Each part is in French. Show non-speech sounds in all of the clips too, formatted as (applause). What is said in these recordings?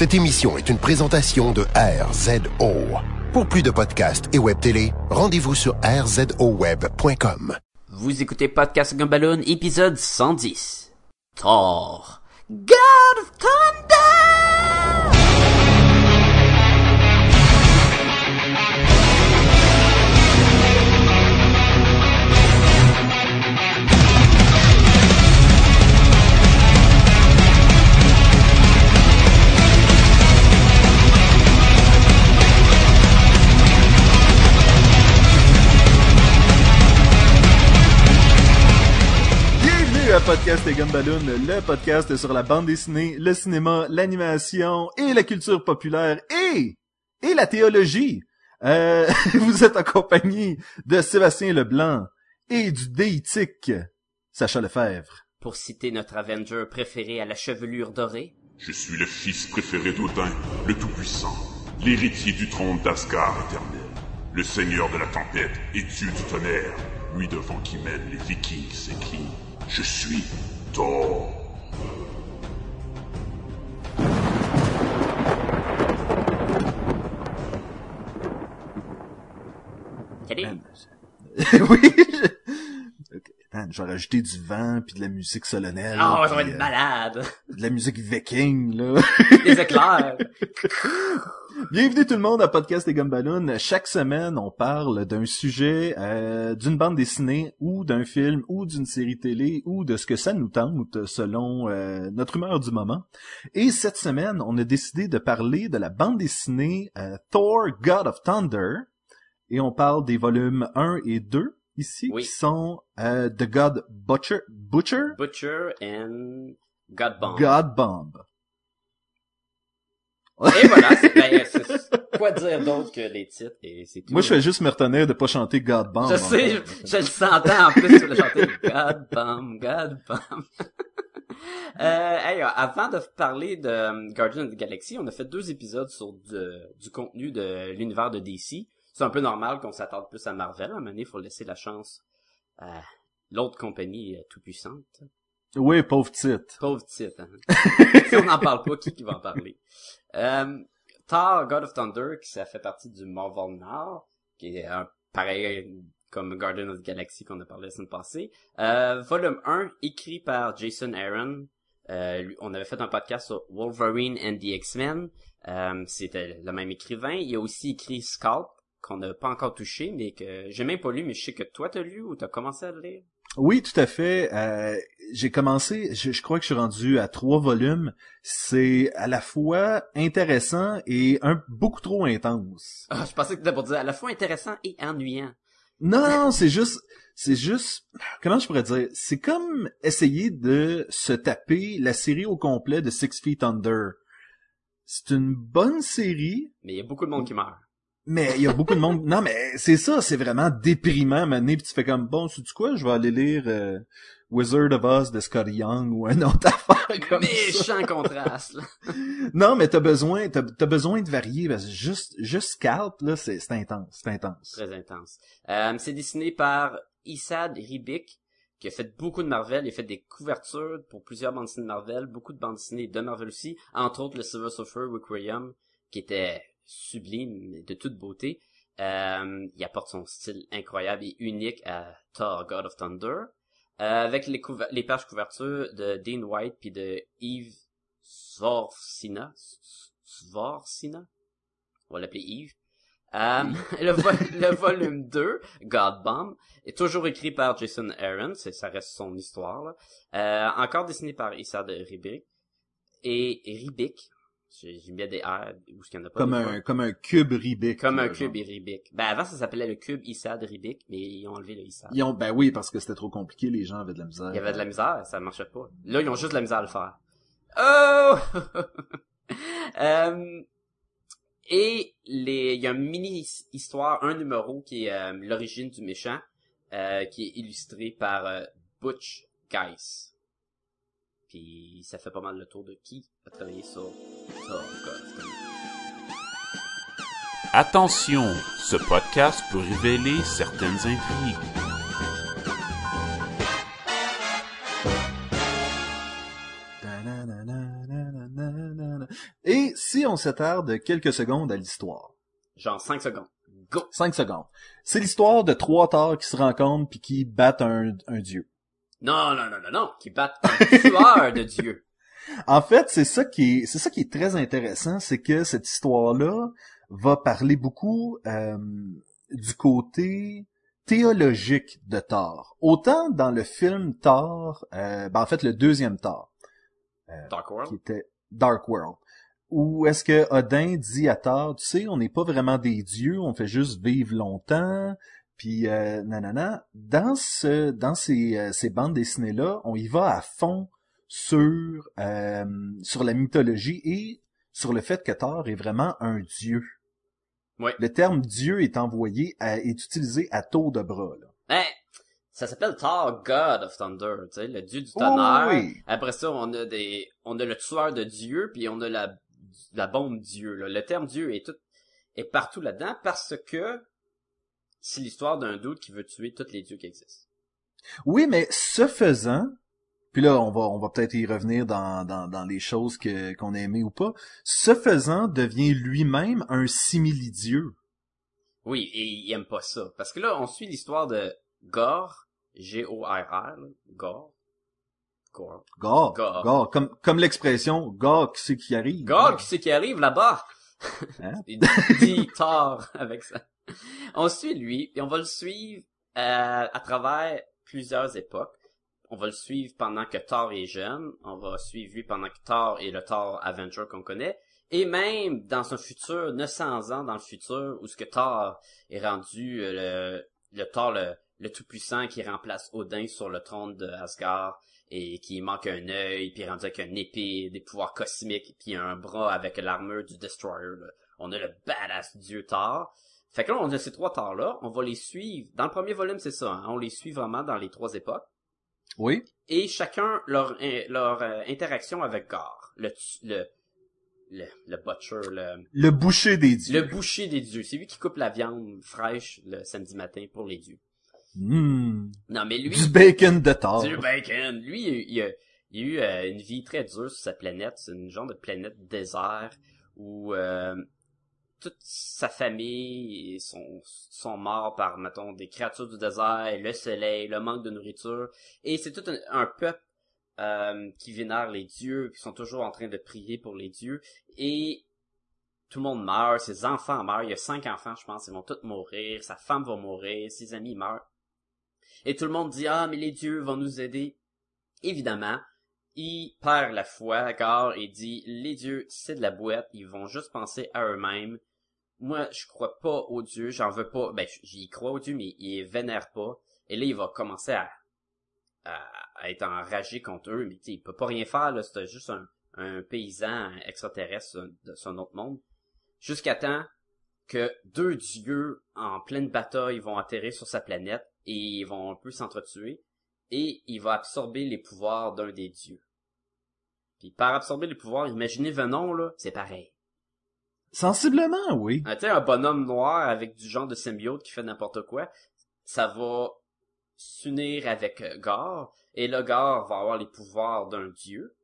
Cette émission est une présentation de RZO. Pour plus de podcasts et web télé, rendez-vous sur rzoweb.com. Vous écoutez Podcast Gumballoon, épisode 110. Thor. God of Thunder! Bienvenue à Podcast et Gumballoon, le podcast sur la bande dessinée, le cinéma, l'animation et la culture populaire et et la théologie. Euh, (laughs) vous êtes accompagné de Sébastien Leblanc et du déitique Sacha Lefebvre. Pour citer notre Avenger préféré à la chevelure dorée. Je suis le fils préféré d'Odin, le Tout-Puissant, l'héritier du trône d'Asgard éternel, le seigneur de la tempête et dieu du tonnerre, lui devant qui mène les vikings s'écrit Je suis Thor. Salut. (laughs) oui. je- je vais rajouter du vent puis de la musique solennelle. Oh, ça va être euh, malade. de la musique viking là. Des éclairs. (laughs) Bienvenue tout le monde à Podcast et Gumballoon. Chaque semaine, on parle d'un sujet, euh, d'une bande dessinée ou d'un film ou d'une série télé ou de ce que ça nous tente selon euh, notre humeur du moment. Et cette semaine, on a décidé de parler de la bande dessinée euh, Thor God of Thunder et on parle des volumes 1 et 2 ici Oui. qui sont euh, The God Butcher, Butcher, Butcher and God Bomb. God Bomb. Et voilà, c'est ben, c'est- (laughs) quoi dire d'autre que les titres et c'est tout. Moi, je fais juste me retenir de pas chanter God Bomb. Je sais, je, je le sentais en plus sur le chanter God Bomb, God Bomb. (laughs) euh, hey, avant de parler de euh, Guardian of the Galaxy, on a fait deux épisodes sur de- du contenu de l'univers de DC. C'est un peu normal qu'on s'attarde plus à Marvel. À un moment donné, il faut laisser la chance à l'autre compagnie euh, tout puissante. Oui, pauvre titre. Pauvre titre. Hein? si on n'en parle pas, qui, qui va en parler? Euh, Thor, God of Thunder, qui ça fait partie du Marvel Now, qui est un pareil comme Guardian of the Galaxy qu'on a parlé la semaine passée. Euh, volume 1, écrit par Jason Aaron. Euh, on avait fait un podcast sur Wolverine and the X-Men. Euh, C'était le même écrivain. Il a aussi écrit Scalp, qu'on n'a pas encore touché, mais que j'ai même pas lu, mais je sais que toi t'as lu ou t'as commencé à le lire. Oui, tout à fait. Euh, j'ai commencé, je, je crois que je suis rendu à trois volumes. C'est à la fois intéressant et un beaucoup trop intense. Ah, je pensais que t'étais pour dire à la fois intéressant et ennuyant. Non, non, c'est juste, c'est juste, comment je pourrais dire, c'est comme essayer de se taper la série au complet de Six Feet Under. C'est une bonne série, Mais il y a beaucoup de monde qui meurt. Mais il y a beaucoup de monde. Non, mais c'est ça, c'est vraiment déprimant, mané, puis tu fais comme bon, sais-tu quoi, je vais aller lire euh, Wizard of Oz de Scotty Young ou un autre (laughs) affaire comme ça. Méchant contraste, là. Non, mais t'as besoin, t'as, besoin de varier parce que juste, juste Scalp là, c'est, c'est intense, c'est intense. Très intense. Euh, c'est dessiné par Issad Ribic, qui a fait beaucoup de Marvel. Il a fait des couvertures pour plusieurs bandes dessinées de Marvel, beaucoup de bandes dessinées de Marvel aussi, entre autres le Silver Surfer Requiem, qui était sublime de toute beauté. Euh, il apporte son style incroyable et unique à Thor, God of Thunder. Euh, avec les, les pages couvertures de Dean White puis de Yves Svorcina. Svorcina? On va l'appeler Yves. Euh, (laughs) le, vo- le volume 2, God Bomb, est toujours écrit par Jason Aaron, ça reste son histoire. là. Euh, encore dessiné par Issa de Ribic. Et Ribic, j'ai, j'ai mis des R où il y en a pas. Comme un, comme un cube Rubik. Comme un cube Ribic. Ben avant ça s'appelait le cube Issa de Ribic, mais ils ont enlevé le Issa. Ils ont, ben oui, parce que c'était trop compliqué, les gens avaient de la misère. Il y avait de la misère, ça marchait pas. Là, ils ont juste de la misère à le faire. Oh! (laughs) Euh, et les, il y a une mini his- histoire, un numéro qui est euh, l'origine du méchant, euh, qui est illustré par euh, Butch Guys. Puis ça fait pas mal le tour de qui a travaillé sur. Attention, ce podcast peut révéler certaines intrigues. Et si on s'attarde quelques secondes à l'histoire? Genre 5 secondes. Go! 5 secondes. C'est l'histoire de trois Thor qui se rencontrent puis qui battent un, un dieu. Non, non, non, non, non, qui battent un (laughs) tueur de Dieu. En fait, c'est ça qui est, c'est ça qui est très intéressant, c'est que cette histoire-là va parler beaucoup euh, du côté théologique de Thor. Autant dans le film Thor, euh, ben en fait le deuxième Thor, Dark qui World. était Dark World, où est-ce que Odin dit à Thor, tu sais, on n'est pas vraiment des dieux, on fait juste vivre longtemps, puis euh, nanana. Dans ce, dans ces, euh, ces bandes dessinées là, on y va à fond sur euh, sur la mythologie et sur le fait que Thor est vraiment un dieu. Ouais. Le terme dieu est envoyé à, est utilisé à tour de bras. Là. Ben, ça s'appelle Thor, God of Thunder, tu sais, le dieu du Oh, tonnerre. oui. Après ça, on a des, on a le tueur de Dieu, puis on a la, la bombe Dieu. Là. Le terme Dieu est tout, est partout là-dedans parce que c'est l'histoire d'un doute qui veut tuer tous les dieux qui existent. Oui, mais ce faisant, puis là on va on va peut-être y revenir dans, dans, dans les choses que qu'on a aimées ou pas. Ce faisant devient lui-même un simili-dieu. Oui, et il aime pas ça. Parce que là, on suit l'histoire de Gore, G-O-R-R, Gore. Gore. Gore, Gore. Gore, comme comme l'expression Gore qui c'est qui arrive. Gore, qui c'est qui arrive là-bas? Hein? (laughs) Il dit Thor avec ça. On suit lui, et on va le suivre euh, à travers plusieurs époques. On va le suivre pendant que Thor est jeune. On va suivre lui pendant que Thor est le Thor Avenger qu'on connaît. Et même dans un futur, 900 ans dans le futur, où ce que Thor est rendu euh, le, le Thor le, tout-puissant qui remplace Odin sur le trône de Asgard et qui manque un œil, puis rendu avec une épée, des pouvoirs cosmiques, puis un bras avec l'armure du Destroyer. On a le badass dieu Thor. Fait que là, on a ces trois Thors-là, on va les suivre. Dans le premier volume, c'est ça, hein, on les suit vraiment dans les trois époques. Oui. Et chacun leur, leur euh, interaction avec Gar. Le, le, le, le butcher, le, Le boucher des dieux. le boucher des dieux. C'est lui qui coupe la viande fraîche le samedi matin pour les dieux. Hmm. Non, mais lui... Du bacon de Thor. Du bacon. Lui, il, il a, il a eu euh, une vie très dure sur sa planète. C'est une genre de planète désert où euh, toute sa famille sont, sont morts par, mettons, des créatures du désert, le soleil, le manque de nourriture. Et c'est tout un, un peuple euh, qui vénère les dieux, qui sont toujours en train de prier pour les dieux. Et tout le monde meurt, ses enfants meurent. Il y a cinq enfants, je pense, ils vont tous mourir. Sa femme va mourir, ses amis meurent. Et tout le monde dit, ah, mais les dieux vont nous aider. Évidemment, il perd la foi, car il dit, les dieux, c'est de la boîte, ils vont juste penser à eux-mêmes. Moi, je crois pas aux dieux, j'en veux pas, ben, j'y crois aux dieux, mais il vénère pas. Et là, il va commencer à, être enragé contre eux, mais tu il peut pas rien faire, là, c'est juste un, un paysan extraterrestre de son autre monde. Jusqu'à temps que deux dieux en pleine bataille vont atterrir sur sa planète et ils vont un peu s'entretuer et il va absorber les pouvoirs d'un des dieux. Puis par absorber les pouvoirs, imaginez Venom là, c'est pareil. Sensiblement, oui. Ah, un bonhomme noir avec du genre de symbiote qui fait n'importe quoi, ça va s'unir avec euh, Gar et le Gar va avoir les pouvoirs d'un dieu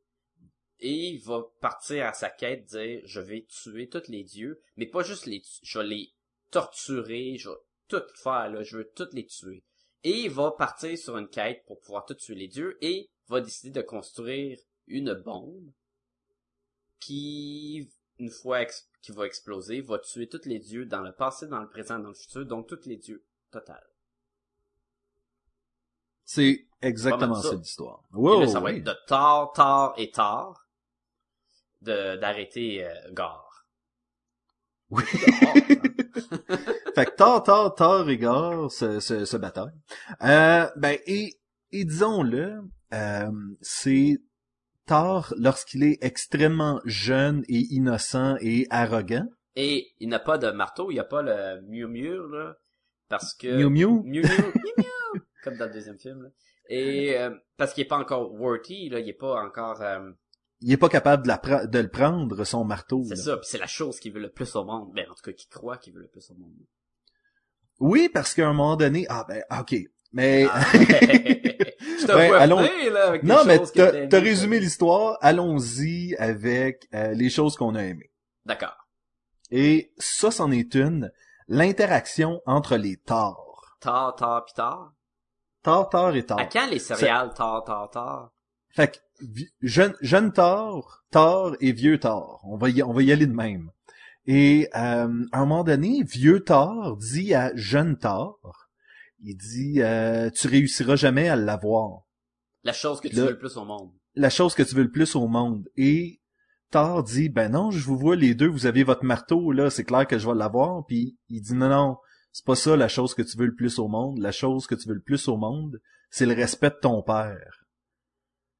et il va partir à sa quête dire je vais tuer tous les dieux mais pas juste les tu- je vais les torturer je vais tout faire là je veux tous les tuer et il va partir sur une quête pour pouvoir tout tuer les dieux et va décider de construire une bombe qui une fois qui va exploser va tuer tous les dieux dans le passé dans le présent dans le futur donc tous les dieux total C'est exactement ça. l'histoire. et Wow, là, ça va oui. être de tard tard et tard de d'arrêter euh, Gar Oui. (laughs) Dehors, (laughs) fait que Thor, Thor, Thor et Gore se, se, se. Euh, ben, et, et disons-le, euh, c'est Thor lorsqu'il est extrêmement jeune et innocent et arrogant? Et il n'a pas de marteau, il n'y a pas le Murmure, là, parce que... Miu Miu? Miu Miu, comme dans le deuxième film. Là. Et euh, parce qu'il est pas encore worthy, là, il est pas encore... euh, Il est pas capable de, la pre- de le prendre, son marteau. c'est ça, c'est la chose qu'il veut le plus au monde. Ben, en tout cas, qu'il croit qu'il veut le plus au monde. Oui, parce qu'à un moment donné, ah ben, ok, Mais Ah. (laughs) Je te vois allons- venir, là, avec non, mais t'as résumé l'histoire. Allons-y avec euh, les choses qu'on a aimées. D'accord. Et ça, c'en est une. L'interaction entre les Thor. Tard, tard, pis tard? Thor, Thor et Thor. À quand les céréales tard, tard, tard? Fait que, jeune, jeune Thor, Thor et vieux Thor. On va y, on va y aller de même. Et euh, à un moment donné, vieux Thor dit à jeune Thor, il dit, euh, tu réussiras jamais à l'avoir. La chose que tu Là- veux le plus au monde. La chose que tu veux le plus au monde. Et Thor dit, ben non, je vous vois les deux, vous avez votre marteau, là, c'est clair que je vais l'avoir. Puis il dit, non, non, c'est pas ça la chose que tu veux le plus au monde. La chose que tu veux le plus au monde, c'est le respect de ton père.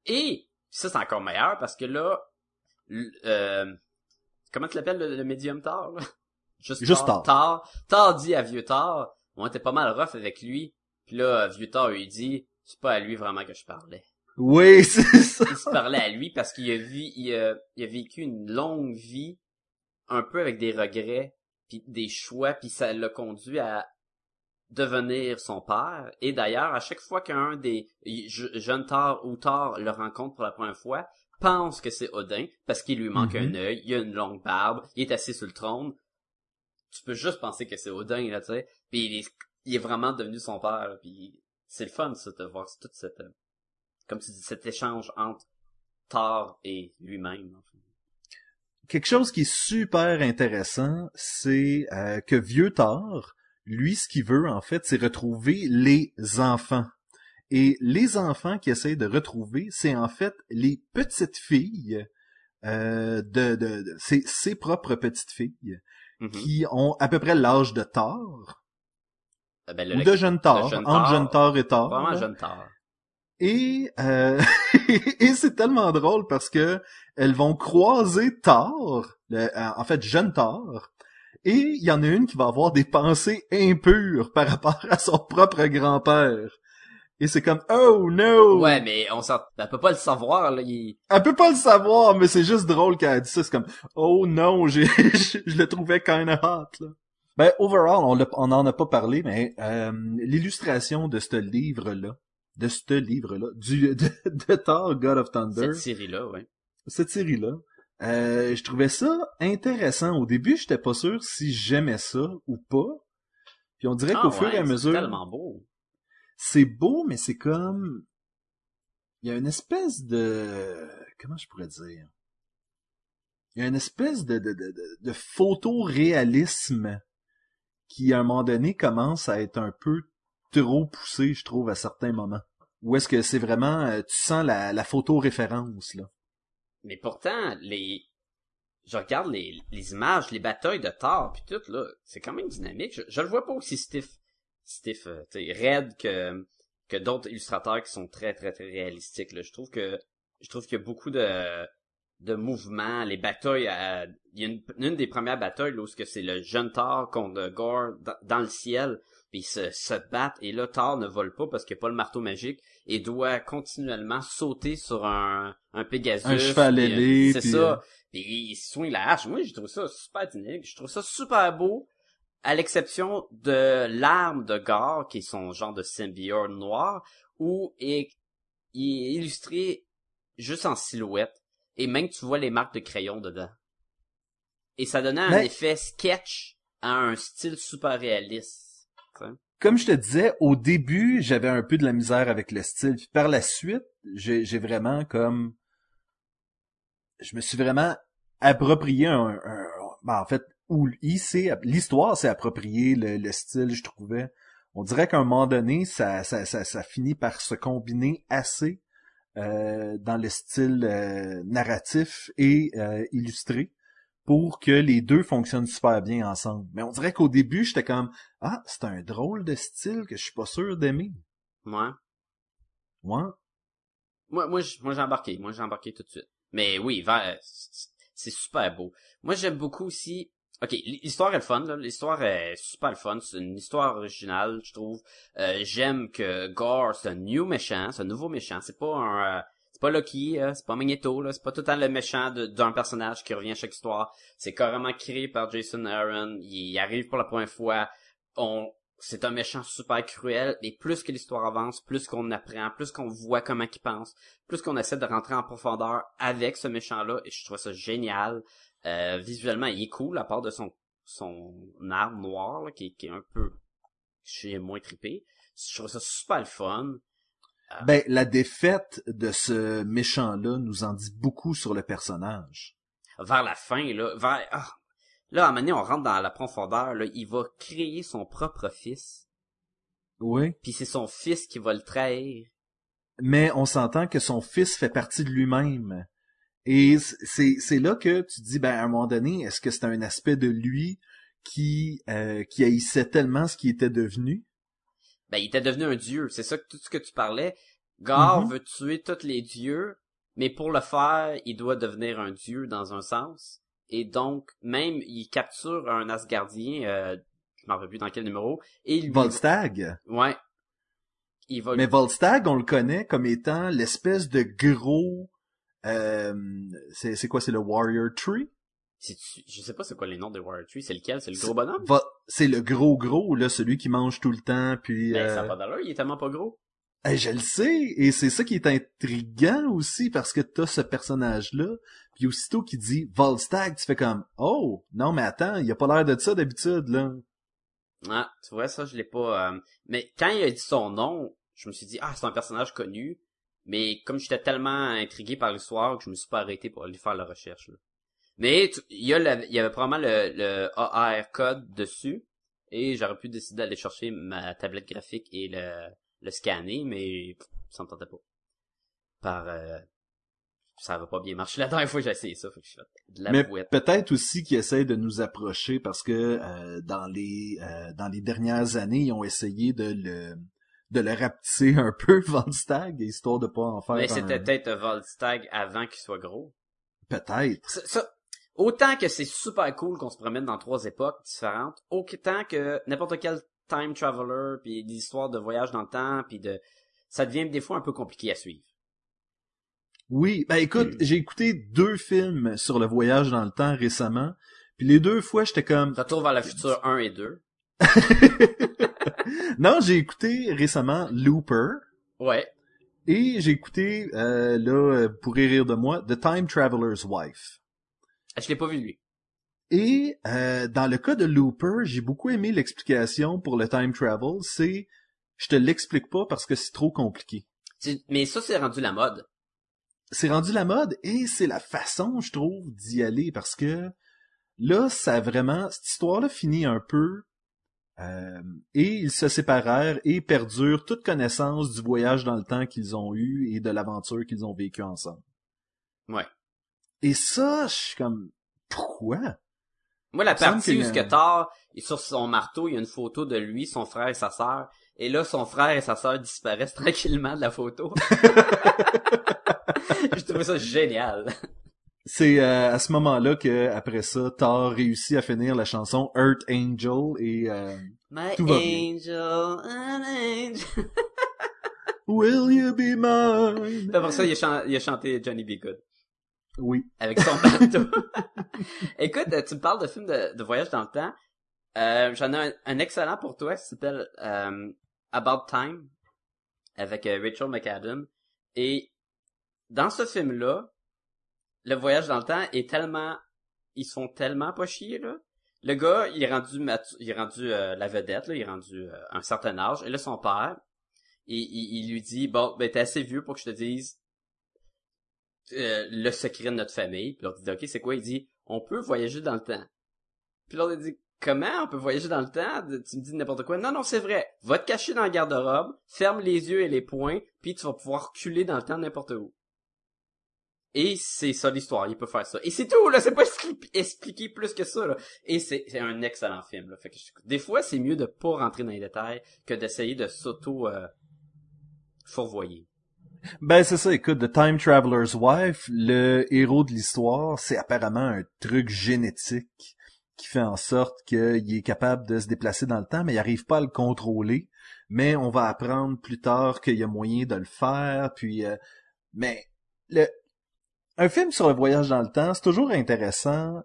Et ça, c'est encore meilleur parce que là, euh, comment tu l'appelles le, le médium tard? là? (laughs) Juste, Juste tard. Tard, Tard dit à vieux tard, on était pas mal rough avec lui. Puis là, vieux tard lui dit, c'est pas à lui vraiment que je parlais. Oui, (laughs) c'est ça. Il se parlait à lui parce qu'il a vu, il a, il a vécu une longue vie, un peu avec des regrets, puis des choix, puis ça l'a conduit à devenir son père. Et d'ailleurs, à chaque fois qu'un des je- jeunes Thor ou Thor le rencontre pour la première fois, pense que c'est Odin parce qu'il lui manque Mhm. un œil, il a une longue barbe, il est assis sur le trône. Tu peux juste penser que c'est Odin là, tu sais. Puis il est, il est vraiment devenu son père. Puis c'est le fun ça de voir toute cette, euh, comme tu dis, cet échange entre Thor et lui-même. en fait. quelque chose qui est super intéressant, c'est euh, que Vieux Thor, lui, ce qu'il veut, en fait, c'est retrouver les enfants. Et les enfants qu'il essaie de retrouver, c'est en fait les petites filles euh, de, de, de- ses, ses propres petites filles Mhm. qui ont à peu près l'âge de Thor Euh, ben, ou de jeune Thor, jeune entre jeune Thor et Thor. Vraiment jeune Thor. Et, euh, (laughs) et c'est tellement drôle parce que elles vont croiser Thor, le- euh, en fait jeune Thor, et il y en a une qui va avoir des pensées impures par rapport à son propre grand-père. Et c'est comme oh no. Ouais, mais on s'en, elle peut pas le savoir, là, il... Elle peut pas le savoir, mais c'est juste drôle qu'elle dit ça. C'est comme oh non, (laughs) j'ai, je, le trouvais kinda hot. Là. Ben overall, on, l'a- on en a pas parlé, mais euh, l'illustration de ce livre-là, de ce livre-là, du de, de Thor, God of Thunder, cette série-là, ouais. cette série-là, euh, je trouvais ça intéressant. Au début, j'étais pas sûr si j'aimais ça ou pas. Puis on dirait Ah qu'au fur et à mesure, C'est tellement beau. C'est beau, mais c'est comme il y a une espèce de comment je pourrais dire? Il y a une espèce de de de, de, photoréalisme qui à un moment donné commence à être un peu trop poussé, je trouve à certains moments. Ou est-ce que c'est vraiment euh, tu sens la la photo référence là? Mais pourtant, les, je regarde les, les images, les batailles de Thor puis tout, là, c'est quand même dynamique. Je, je le vois pas aussi stiff, stiff, euh, tu raide que, que d'autres illustrateurs qui sont très, très, très réalistiques, là. Je trouve que, je trouve qu'il y a beaucoup de, de mouvements, les batailles, euh, il y a une, une des premières batailles, là, où c'est le jeune Thor contre Gore dans, le ciel, puis ils se, se battent, et là, Thor ne vole pas parce qu'il n'y a pas le marteau magique, et doit continuellement sauter sur un, un Pegasus. Un cheval euh, ailé, C'est ça. Puis il swing la hache. Moi, j'ai trouvé ça super dynamique. Je trouve ça super beau, à l'exception de l'arme de Gar, qui est son genre de symbiote noir, où il est illustré juste en silhouette, et même tu vois les marques de crayon dedans. Et ça donnait un Mais- effet sketch à un style super réaliste. comme je te disais, au début, j'avais un peu de la misère avec le style. Puis par la suite, j'ai j'ai vraiment comme... Je me suis vraiment approprié un... un- ben, en fait, il s'est- l'histoire s'est approprié le, le style, je trouvais. On dirait qu'à un moment donné, ça, ça, ça, ça finit par se combiner assez euh, dans le style euh, narratif et euh, illustré pour que les deux fonctionnent super bien ensemble. Mais on dirait qu'au début, j'étais comme ah, c'est un drôle de style que je suis pas sûr d'aimer. Ouais. Ouais. Moi, moi, j'ai embarqué. Moi, j'ai embarqué tout de suite. Mais oui, c'est super beau. Moi, j'aime beaucoup aussi. Ok, l'histoire est le fun. L'histoire est super le fun. C'est une histoire originale, je trouve. Euh, J'aime que Gore, c'est un new méchant, c'est un nouveau méchant. C'est pas un, euh, c'est pas Loki, euh, c'est pas Magneto. C'est pas tout le temps le méchant d'un personnage qui revient à chaque histoire. C'est carrément créé par Jason Aaron. Il, il arrive pour la première fois. On, c'est un méchant super cruel, et plus que l'histoire avance, plus qu'on apprend, plus qu'on voit comment il pense, plus qu'on essaie de rentrer en profondeur avec ce méchant-là, et je trouve ça génial. Euh, visuellement, il est cool, à part de son son arme noire, là, qui, qui est un peu... Je moins trippé. Je trouve ça super le fun. Ben, la défaite de ce méchant-là nous en dit beaucoup sur le personnage. Vers la fin, là, vers... ah, là, à un moment donné, on rentre dans la profondeur, là, il va créer son propre fils, Oui. puis c'est son fils qui va le trahir. Mais on s'entend que son fils fait partie de lui-même. Et c'est, c'est là que tu te dis, ben, à un moment donné, est-ce que c'est un aspect de lui qui, euh, qui haïssait tellement ce qu'il était devenu? Ben, il était devenu un dieu, c'est ça que tout ce que tu parlais. Gar Mhm. veut tuer tous les dieux, mais pour le faire, il doit devenir un dieu dans un sens. Et donc, même, il capture un Asgardien, euh, je m'en rappelle plus dans quel numéro, et il lui... Volstagg. Ouais. Il va... Mais Volstagg, on le connaît comme étant l'espèce de gros... Euh, c'est, c'est quoi, c'est le Warrior Tree? Je sais pas c'est quoi les noms des Warrior Tree, c'est lequel? C'est le gros bonhomme? C'est le gros gros, là, celui qui mange tout le temps, puis... Ben, ça euh, a pas d'allure, il est tellement pas gros. Hey, je le sais, et c'est ça qui est intriguant aussi, parce que t'as ce personnage-là, puis aussitôt qu'il dit Volstagg, tu fais comme « Oh, non mais attends, il a pas l'air de ça d'habitude, là. Ah, tu vois, ça, je l'ai pas... euh, Mais quand il a dit son nom, je me suis dit, ah, c'est un personnage connu. Mais comme j'étais tellement intrigué par l'histoire que je me suis pas arrêté pour aller faire la recherche. là. Mais il y, a le- il y avait probablement le, le AR code dessus. Et j'aurais pu décider d'aller chercher ma tablette graphique et le, le scanner, mais pff, ça me tentait pas. Par... euh, ça va pas bien marcher. La dernière fois j'ai essayé ça, fait que je de la Mais peut-être aussi qu'ils essayent de nous approcher parce que euh, dans les euh, dans les dernières années, ils ont essayé de le de le rapetisser un peu (laughs) Volstagg, histoire de pas en faire Mais un- c'était peut-être Volstagg avant qu'il soit gros. Peut-être. Ça, ça- autant que c'est super cool qu'on se promène dans trois époques différentes, autant que n'importe quel time traveler puis des histoires de voyage dans le temps puis de ça devient des fois un peu compliqué à suivre. Oui, ben écoute, Hmm. j'ai écouté deux films sur le voyage dans le temps récemment, puis les deux fois j'étais comme Retour vers le futur 1 et 2. (laughs) (laughs) non, j'ai écouté récemment Looper Ouais. et j'ai écouté euh, là vous pourrez rire de moi The Time Traveler's Wife. Je l'ai pas vu lui. Et euh, dans le cas de Looper, j'ai beaucoup aimé l'explication pour le time travel, c'est je te l'explique pas parce que c'est trop compliqué. Mais ça c'est rendu la mode. C'est rendu la mode et c'est la façon, je trouve, d'y aller parce que là, ça a vraiment cette histoire-là finit un peu euh, et ils se séparèrent et perdurent toute connaissance du voyage dans le temps qu'ils ont eu et de l'aventure qu'ils ont vécu ensemble. Ouais. Et ça, je suis comme pourquoi? Moi la partie où que ce le- que Thor est sur son marteau, il y a une photo de lui, son frère et sa sœur. Et là, son frère et sa sœur disparaissent (laughs) tranquillement de la photo. (laughs) Je trouvais ça génial. C'est euh, à ce moment-là que après ça, Thor réussit à finir la chanson Earth Angel et euh, My Tout va bien. angel, an angel. Will you be mine? Après ça, il a, chan- il a chanté Johnny B. Good. Oui. Avec son bateau. (laughs) Écoute, tu me parles de films de, de voyage dans le temps. Euh, J'en ai un, un excellent pour toi qui s'appelle euh, About Time avec euh, Rachel McAdam. Et dans ce film-là, le voyage dans le temps est tellement... Ils se font tellement pas là. Le gars, il est rendu il est rendu euh, la vedette, là, il est rendu euh, un certain âge. Et là, son père, il, il, il lui dit, bon, ben t'es assez vieux pour que je te dise euh, le secret de notre famille. Puis l'autre dit, ok, c'est quoi? Il dit, on peut voyager dans le temps. Puis l'autre dit, comment? On peut voyager dans le temps? Tu me dis n'importe quoi. Non, non, c'est vrai. Va te cacher dans le garde-robe, ferme les yeux et les poings, puis tu vas pouvoir reculer dans le temps n'importe où. Et c'est ça l'histoire, il peut faire ça. Et c'est tout, là, c'est pas expli- expliqué plus que ça, là. Et c'est un excellent film, là. Des fois, c'est mieux de pas rentrer dans les détails que d'essayer de s'auto euh, fourvoyer. Ben c'est ça, écoute, The Time Traveler's Wife, le héros de l'histoire, c'est apparemment un truc génétique qui fait en sorte qu'il est capable de se déplacer dans le temps, mais il n'arrive pas à le contrôler. Mais on va apprendre plus tard qu'il y a moyen de le faire, puis... euh, mais le... un film sur le voyage dans le temps, c'est toujours intéressant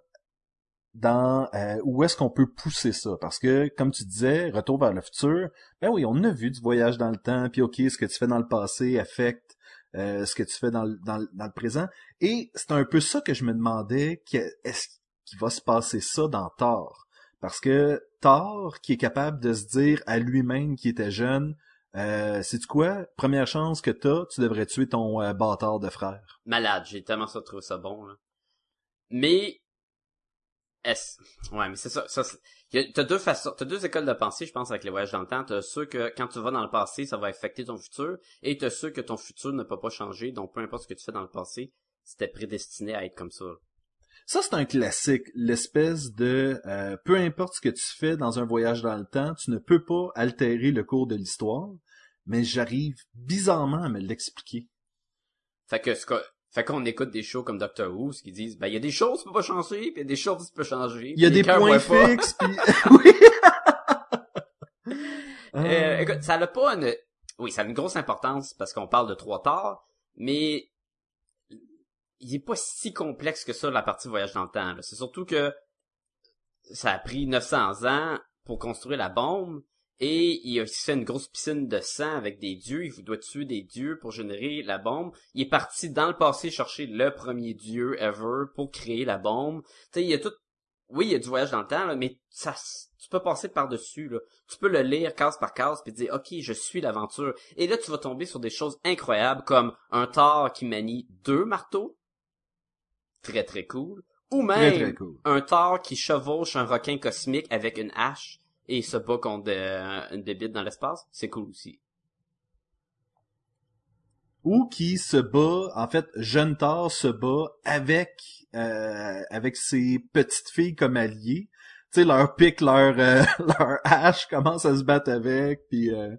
dans euh, où est-ce qu'on peut pousser ça. Parce que, comme tu disais, retour vers le futur, ben oui, on a vu du voyage dans le temps, puis ok, ce que tu fais dans le passé affecte euh, ce que tu fais dans le, présent. Et c'est un peu ça que je me demandais, est-ce qu'il va se passer ça dans Thor? Parce que Thor, qui est capable de se dire à lui-même qui était jeune, euh, c'est quoi? Première chance que t'as, tu devrais tuer ton euh, bâtard de frère. Malade, j'ai tellement ça trouvé ça bon, là. Mais, est ouais, mais c'est ça, ça t'as deux façons, t'as deux écoles de pensée, je pense, avec les voyages dans le temps. T'as ceux que, quand tu vas dans le passé, ça va affecter ton futur, et t'as ceux que ton futur ne peut pas changer, donc peu importe ce que tu fais dans le passé, c'était prédestiné à être comme ça. Ça, c'est un classique, l'espèce de euh, peu importe ce que tu fais dans un voyage dans le temps, tu ne peux pas altérer le cours de l'histoire, mais j'arrive bizarrement à me l'expliquer. Fait que ce que fait qu'on écoute des shows comme Doctor Who, qui disent, ben, il y a des choses qui peuvent pas changer, puis il y a des choses qui peuvent changer. Il y a des points fixes, puis... (laughs) (laughs) oui! euh, écoute, ça n'a pas une... Oui, ça a une grosse importance, parce qu'on parle de trois torts, mais il est pas si complexe que ça la partie voyage dans le temps. C'est surtout que ça a pris 900 ans pour construire la bombe et il a fait une grosse piscine de sang avec des dieux. Il doit tuer des dieux pour générer la bombe. Il est parti dans le passé chercher le premier dieu ever pour créer la bombe. Tu sais, il y a tout. Oui, il y a du voyage dans le temps, mais ça, tu peux passer par-dessus. Là. Tu peux le lire case par case puis dire, ok, je suis l'aventure. Et là, tu vas tomber sur des choses incroyables comme un Thor qui manie deux marteaux très très cool. Ou même un Thor qui chevauche un requin cosmique avec une hache et se bat contre euh, une bébite dans l'espace, c'est cool aussi. Ou qui se bat, en fait, jeune Thor se bat avec euh, avec ses petites filles comme alliées. Tu sais, leur pique, leur euh, (laughs) leur hache commence à se battre avec, puis tu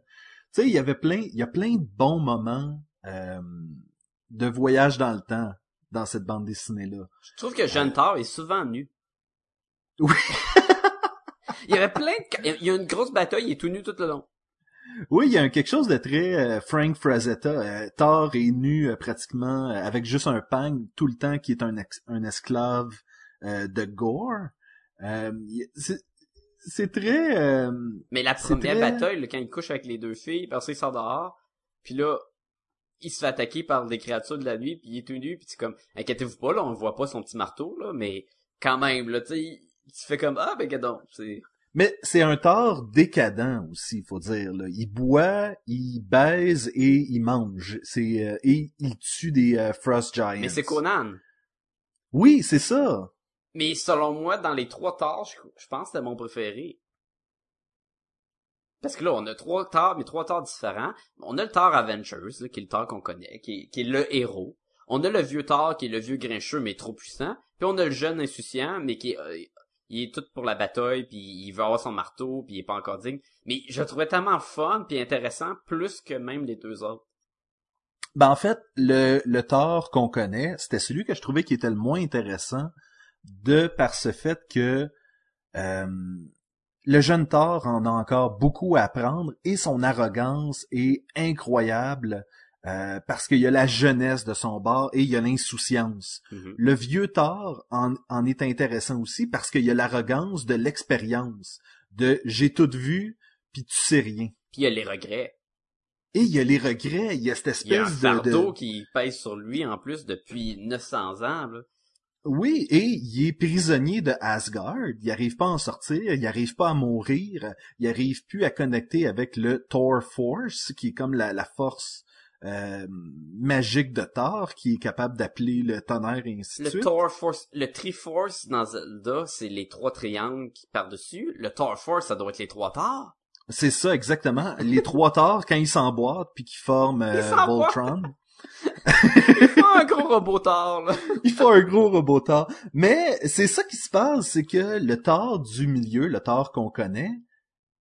sais, il y avait plein, il y a plein de bons moments de voyage dans le temps dans cette bande dessinée-là. Je trouve que Jeanne Thor est souvent nu. Oui. (laughs) il y avait plein de... Il y a une grosse bataille, il est tout nu tout le long. Oui, il y a quelque chose de très euh, Frank Frazetta. Euh, Thor est nu euh, pratiquement avec juste un pang tout le temps qui est un, un esclave de Gore. c'est très... Mais la première bataille, quand il couche avec les deux filles, parce qu'il sort dehors, puis là, il se fait attaquer par des créatures de la nuit, puis il est tout nu, puis c'est comme, inquiétez-vous pas, là, on voit pas son petit marteau, là, mais quand même, là, tu sais, il, se fait comme, ah, ben, gadon, c'est... Mais c'est un tort décadent aussi, il faut dire. Là. Il boit, il baise et il mange. C'est euh, et il tue des euh, Frost Giants. Mais c'est Conan. Oui, c'est ça. Mais selon moi, dans les trois torts, je, pense que c'était mon préféré. Parce que là, on a trois Thor, mais trois Thor différents. On a le Thor Avengers, qui est le Thor qu'on connaît, qui est, le héros. On a le vieux Thor, qui est le vieux grincheux, mais trop puissant. Puis on a le jeune insouciant, mais qui est, euh, est tout pour la bataille, puis il veut avoir son marteau, puis il est pas encore digne. Mais je le trouvais tellement fun, puis intéressant, plus que même les deux autres. Ben en fait, le, le Thor qu'on connaît, c'était celui que je trouvais qui était le moins intéressant, de par ce fait que euh, le jeune Thor en a encore beaucoup à apprendre et son arrogance est incroyable euh, parce qu'il y a la jeunesse de son bord et il y a l'insouciance. Mm-hmm. Le vieux Thor en, en, est intéressant aussi parce qu'il y a l'arrogance de l'expérience, de j'ai tout vu puis tu sais rien. Puis il y a les regrets. Et il y a les regrets, il y a cette espèce il y a un fardeau qui pèse sur lui en plus depuis 900 ans. Là. Oui, et il est prisonnier de Asgard. Il n'arrive pas à en sortir, il n'arrive pas à mourir, il n'arrive plus à connecter avec le Thor Force, qui est comme la, force euh, magique de Thor, qui est capable d'appeler le tonnerre et ainsi de suite. Le Thor Force, le Triforce dans Zelda, c'est les trois triangles qui par-dessus. Le Thor Force, ça doit être les trois Thor. C'est ça, exactement. les trois Thor, quand ils s'emboîtent, puis qui forment euh, Voltron. Il faut un gros robot tard, là. (laughs) il faut un gros robot tard. Mais c'est ça qui se passe, c'est que le tort du milieu, le tort qu'on connaît,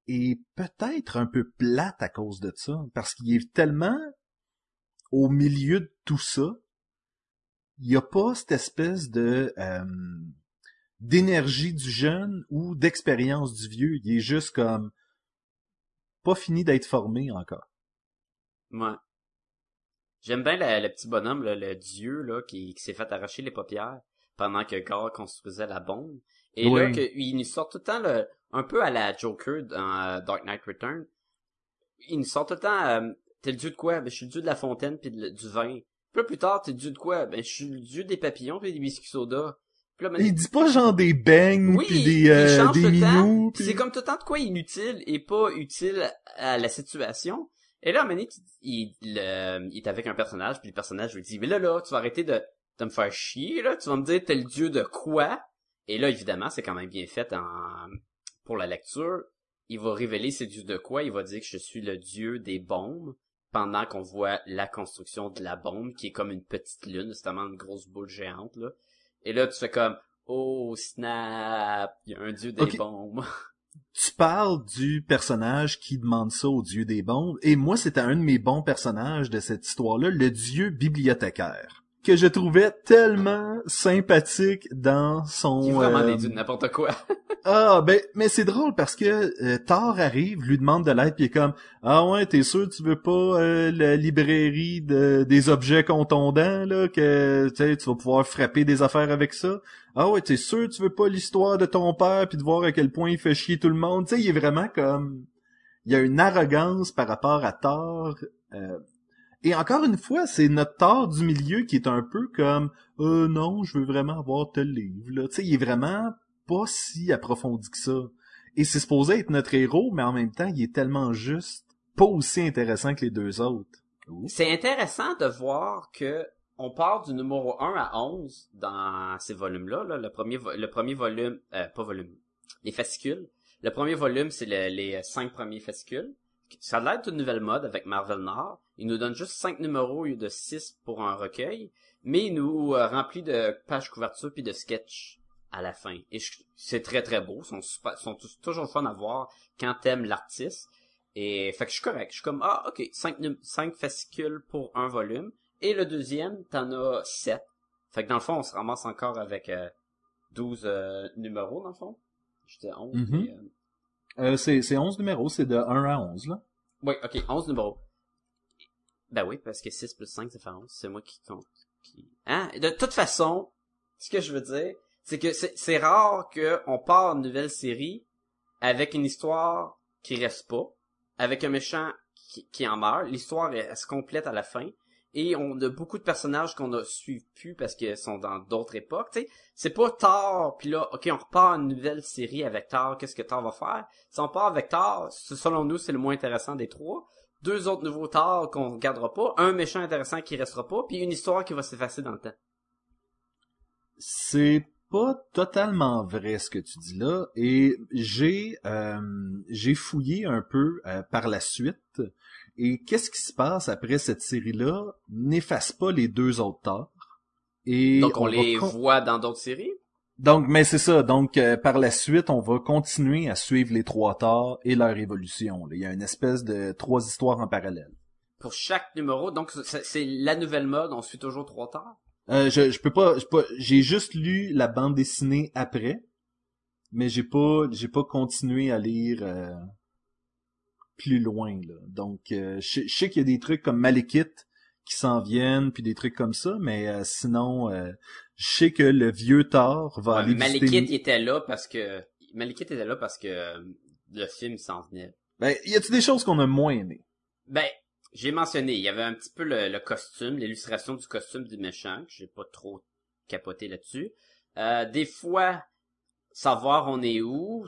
est peut-être un peu plate à cause de ça. Parce qu'il est tellement au milieu de tout ça, il n'y a pas cette espèce de euh, d'énergie du jeune ou d'expérience du vieux. Il est juste comme pas fini d'être formé encore. Ouais. J'aime bien le, petit bonhomme, le dieu là, qui, s'est fait arracher les paupières pendant que Gore construisait la bombe. Et Oui. là, que, il nous sort tout le temps le, un peu à la Joker dans euh, Dark Knight Return. Il nous sort tout le temps, euh, t'es le dieu de quoi? Ben, je suis le dieu de la fontaine puis de- du vin. Puis là, plus tard, t'es le dieu de quoi? Ben, je suis le dieu des papillons puis des biscuits soda. Puis là, Il dit pas genre des bangs oui, puis il des, euh, des minous. Puis- C'est comme tout le temps de quoi inutile et pas utile à la situation. Et là, à un moment donné, tu- il, est avec un personnage, puis le personnage lui dit, mais là, là, tu vas arrêter de, de me faire chier, là, tu vas me dire t'es le dieu de quoi? Et là, évidemment, c'est quand même bien fait en, pour la lecture. Il va révéler c'est dieu de quoi, il va dire que je suis le dieu des bombes, pendant qu'on voit la construction de la bombe, qui est comme une petite lune, c'est vraiment une grosse boule géante, là. Et là, tu fais comme, oh, snap, il y a un dieu des bombes. (laughs) tu parles du personnage qui demande ça au dieu des bombes, et moi c'était un de mes bons personnages de cette histoire-là, le dieu bibliothécaire, que je trouvais tellement sympathique dans son... Qui est vraiment euh, n'importe quoi. (laughs) Ah, ben, mais c'est drôle parce que euh, Thor arrive, lui demande de l'aide, puis il est comme Ah ouais, t'es sûr tu veux pas euh, la librairie de, des objets contondants, là, que tu vas pouvoir frapper des affaires avec ça? Ah ouais, t'es sûr tu veux pas l'histoire de ton père, puis de voir à quel point il fait chier tout le monde? Tu sais, il est vraiment comme... Il y a une arrogance par rapport à Thor. euh, Et encore une fois, c'est notre Thor du milieu qui est un peu comme euh, non, je veux vraiment avoir tel livre. Là. Tu sais, il est vraiment pas si approfondi que ça. Et c'est supposé être notre héros, mais en même temps, il est tellement juste pas aussi intéressant que les deux autres. C'est intéressant de voir que on part du numéro 1 à 11 dans ces volumes-là. là. Le premier, le premier volume, euh, pas volume, les fascicules. Le premier volume, c'est le- les cinq premiers fascicules. Ça a l'air d'une nouvelle mode avec Marvel Nord. Il nous donne juste cinq numéros au lieu de six pour un recueil, mais il nous euh, remplit de pages couverture puis de sketchs à la fin. Et c'est très très beau. Ils sont, super, sont toujours fun à voir quand t'aimes l'artiste. Et fait que je suis correct. Je suis comme ah ok cinq cinq fascicules pour un volume. Et le deuxième, t'en as sept. Fait que dans le fond, on se ramasse encore avec euh, 12 euh, numéros dans le fond. J'étais 11. Mhm. mais, euh, Euh, c'est, c'est 11 numéros, c'est de 1 à 11, là. Oui, ok, 11 numéros. Ben oui, parce que 6 plus 5, ça fait 11. C'est moi qui compte. Hein? De toute façon, ce que je veux dire, c'est que c'est, rare qu'on part une nouvelle série avec une histoire qui reste pas, avec un méchant qui, qui en meurt. L'histoire, elle se complète à la fin. Et on a beaucoup de personnages qu'on ne suit plus parce qu'ils sont dans d'autres époques. C'est pas Thor, puis là, ok, on repart une nouvelle série avec Thor. Qu'est-ce que Thor va faire? Si on part avec Thor, selon nous, c'est le moins intéressant des trois. Deux autres nouveaux Thor qu'on regardera pas, un méchant intéressant qui restera pas, puis une histoire qui va s'effacer dans le temps. C'est pas totalement vrai ce que tu dis là, et j'ai euh, j'ai fouillé un peu euh, par la suite, et qu'est-ce qui se passe après cette série-là n'efface pas les deux autres torts. Et Donc on, les con- voit dans d'autres séries? Donc, mais c'est ça. Donc, euh, par la suite, on va continuer à suivre les trois torts et leur évolution. là. Il y a une espèce de trois histoires en parallèle. Pour chaque numéro, donc c'est la nouvelle mode, on suit toujours trois Thor. Euh, je, je peux pas, je peux pas- j'ai juste lu la bande dessinée après, mais j'ai pas, j'ai pas continué à lire euh, plus loin là. Donc, euh, je, sais- je sais qu'il y a des trucs comme Malekith qui s'en viennent, puis des trucs comme ça, mais euh, sinon, euh, je sais que le vieux Thor va Ouais, aller Malekith visiter- était là parce que Malekith était là parce que euh, le film s'en venait. Ben, y a-tu des choses qu'on a moins aimées? Ben, j'ai mentionné, il y avait un petit peu le, le costume, l'illustration du costume du méchant, que j'ai pas trop capoté là-dessus. Euh, des fois, savoir on est où,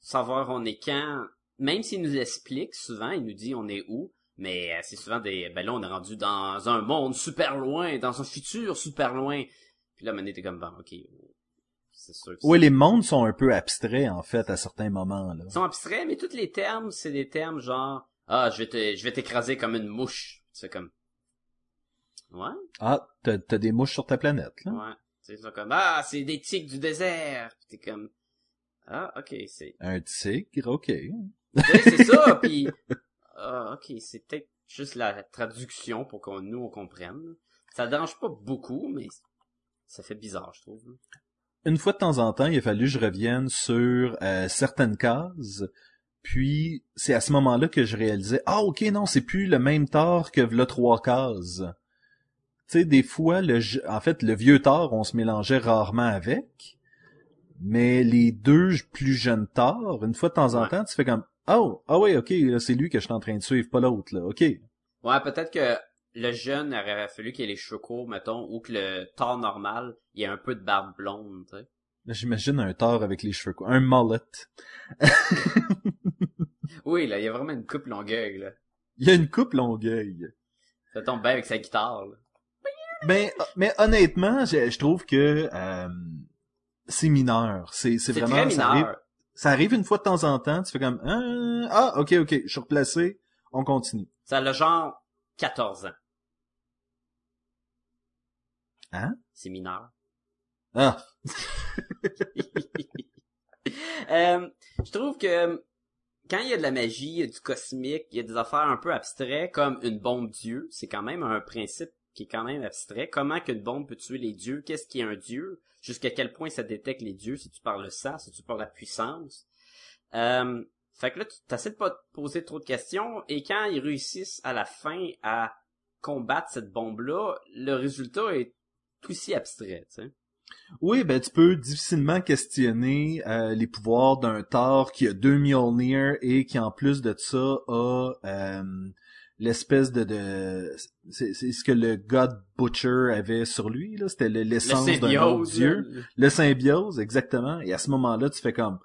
savoir on est quand, même s'il nous explique souvent, il nous dit on est où, mais euh, c'est souvent des, ben là on est rendu dans un monde super loin, dans un futur super loin. Puis là, maintenant t'es comme, bon, ok, c'est sûr que Oui, les mondes sont un peu abstraits en fait à certains moments là. ils sont abstraits, mais tous les termes, c'est des termes genre Ah, je vais te je vais t'écraser comme une mouche. C'est comme Ouais, Ah, t'as, t'as des mouches sur ta planète là. ouais. C'est ça comme Ah, c'est des tigres du désert. Puis t'es comme Ah, ok, c'est. Un tigre, ok. C'est ça, puis Ah, ok, c'est peut-être juste la traduction pour qu'on nous on comprenne. Ça dérange pas beaucoup, mais ça fait bizarre, je trouve. Une fois de temps en temps, il a fallu que je revienne sur euh, certaines cases. Puis c'est à ce moment-là que je réalisais ah ok non c'est plus le même tort que le trois cases. Tu sais des fois le en fait le vieux tort on se mélangeait rarement avec, Mais les deux plus jeunes Thor, une fois de temps en Ouais. temps, tu fais comme Oh, ah ouais, ok, là, c'est lui que je suis en train de suivre, pas l'autre, là, ok. Ouais, peut-être que le jeune aurait fallu qu'il ait les cheveux courts, mettons, ou que le Thor normal, il ait un peu de barbe blonde, tu sais. J'imagine un Thor avec les cheveux courts, un mullet. (laughs) Oui, là, il y a vraiment une coupe longueuil, là. Il y a une coupe longueuil. Ça tombe bien avec sa guitare, là. Ben, mais honnêtement, je, je trouve que euh, c'est mineur. C'est c'est C'est vraiment très mineur. Ça arrive une fois de temps en temps. Tu fais comme ah, ah ok ok, je suis replacé. On continue. Ça a le genre 14 ans. Hein? C'est mineur. Ah (laughs) Euh, je trouve que quand il y a de la magie, il y a du cosmique, il y a des affaires un peu abstraites comme une bombe dieu, c'est quand même un principe qui est quand même abstrait. Comment qu'une bombe peut tuer les dieux? Qu'est-ce qui est un dieu? Jusqu'à quel point ça détecte les dieux? Si tu parles ça, si tu parles la puissance? Euh, fait que là, tu t'essaies de pas te poser trop de questions, et quand ils réussissent à la fin à combattre cette bombe-là, le résultat est aussi abstrait, tu sais. oui, ben tu peux difficilement questionner euh, les pouvoirs d'un Thor qui a deux Mjolnir et qui en plus de ça a euh, l'espèce de, de c'est c'est ce que le God Butcher avait sur lui là, c'était le- Le l'essence d'un dieu. là. Le symbiose, exactement. Et à ce moment-là, tu fais comme,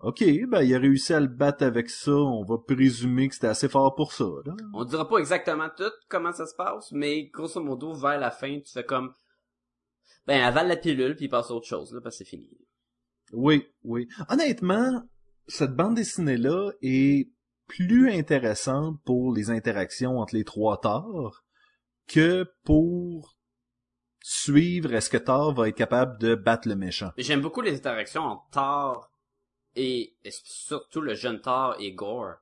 OK, ben, il a réussi à le battre avec ça. On va présumer que c'était assez fort pour ça, là. On dira pas exactement tout comment ça se passe, mais grosso modo, vers la fin, tu fais comme, ben, avale la pilule puis passe à autre chose, là, parce que c'est fini. Oui, oui. Honnêtement, cette bande dessinée-là est plus intéressante pour les interactions entre les trois Thor que pour suivre est-ce que Thor va être capable de battre le méchant. J'aime beaucoup les interactions entre Thor et, et surtout le jeune Thor et Gore.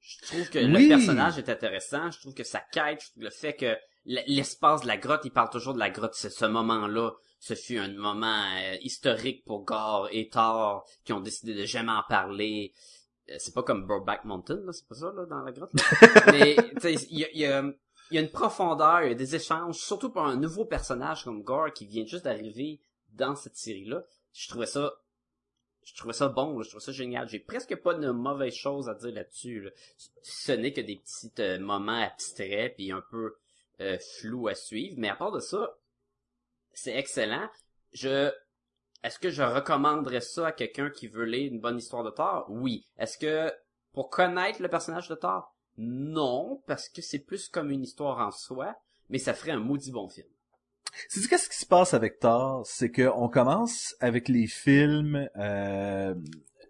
Je trouve que Oui. le personnage est intéressant, je trouve que sa quête, je trouve le fait que l'espace de la grotte, il parle toujours de la grotte, c'est ce moment-là, ce fut un moment euh, historique pour Gore et Thor qui ont décidé de jamais en parler. Euh, C'est pas comme Brokeback Mountain, là, c'est pas ça, là, dans la grotte. là. (laughs) Mais, il y a, il y, a, il y a une profondeur, il y a des échanges, surtout pour un nouveau personnage comme Gore qui vient juste d'arriver dans cette série-là. Je trouvais ça, je trouvais ça bon, là, je trouvais ça génial. J'ai presque pas de mauvaises choses à dire là-dessus. là. Ce n'est que des petits euh, moments abstraits puis un peu euh, flous à suivre, mais à part de ça, c'est excellent. Je est-ce que je recommanderais ça à quelqu'un qui veut lire une bonne histoire de Thor? Oui. Est-ce que pour connaître le personnage de Thor? Non, parce que c'est plus comme une histoire en soi, mais ça ferait un maudit bon film. C'est qu'est-ce qui se passe avec Thor, c'est que on commence avec les films, euh,